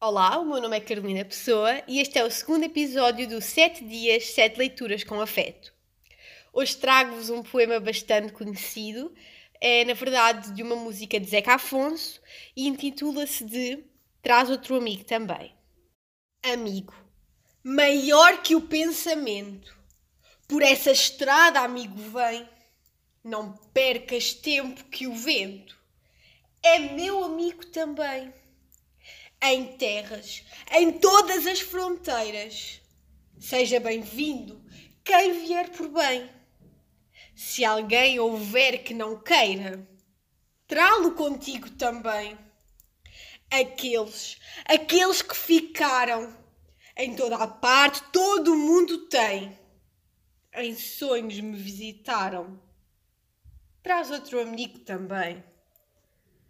Olá, o meu nome é Carolina Pessoa e este é o segundo episódio do 7 Dias, 7 Leituras com Afeto. Hoje trago-vos um poema bastante conhecido, é na verdade de uma música de Zeca Afonso e intitula-se de Traz outro amigo também. Amigo, maior que o pensamento, por essa estrada, amigo, vem. Não percas tempo que o vento é meu amigo também em terras, em todas as fronteiras. Seja bem-vindo quem vier por bem. Se alguém houver que não queira, trá-lo contigo também. Aqueles, aqueles que ficaram, em toda a parte, todo o mundo tem. Em sonhos me visitaram. Traz outro amigo também.